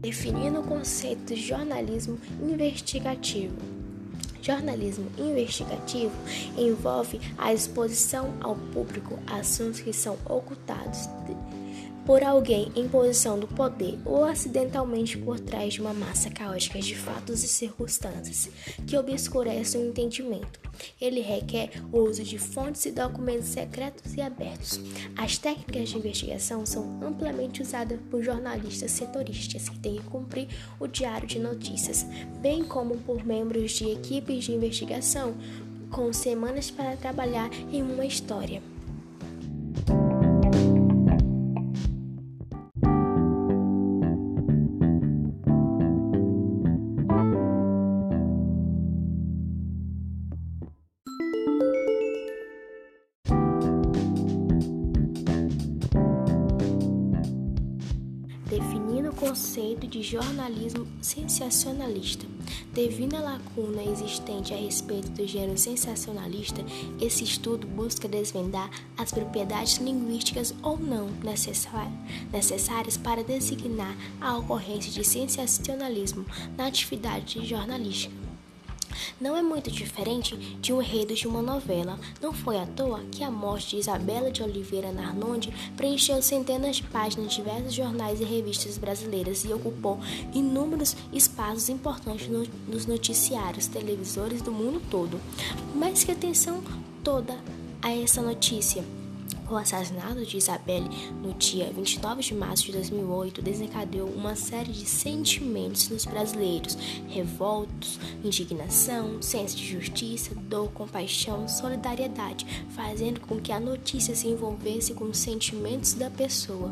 definindo o conceito de jornalismo investigativo. Jornalismo investigativo envolve a exposição ao público assuntos que são ocultados por alguém em posição do poder ou acidentalmente por trás de uma massa caótica de fatos e circunstâncias que obscurecem o entendimento. Ele requer o uso de fontes e documentos secretos e abertos. As técnicas de investigação são amplamente usadas por jornalistas setoristas que têm que cumprir o diário de notícias, bem como por membros de equipes de investigação com semanas para trabalhar em uma história. Conceito de jornalismo sensacionalista. Devido à lacuna existente a respeito do gênero sensacionalista, esse estudo busca desvendar as propriedades linguísticas ou não necessárias para designar a ocorrência de sensacionalismo na atividade jornalística. Não é muito diferente de um enredo de uma novela. Não foi à toa que a morte de Isabela de Oliveira Narnondi preencheu centenas de páginas de diversos jornais e revistas brasileiras e ocupou inúmeros espaços importantes no, nos noticiários televisores do mundo todo. Mas que atenção toda a essa notícia. O assassinato de Isabelle no dia 29 de março de 2008 desencadeou uma série de sentimentos nos brasileiros: revoltos, indignação, senso de justiça, dor, compaixão, solidariedade, fazendo com que a notícia se envolvesse com os sentimentos da pessoa.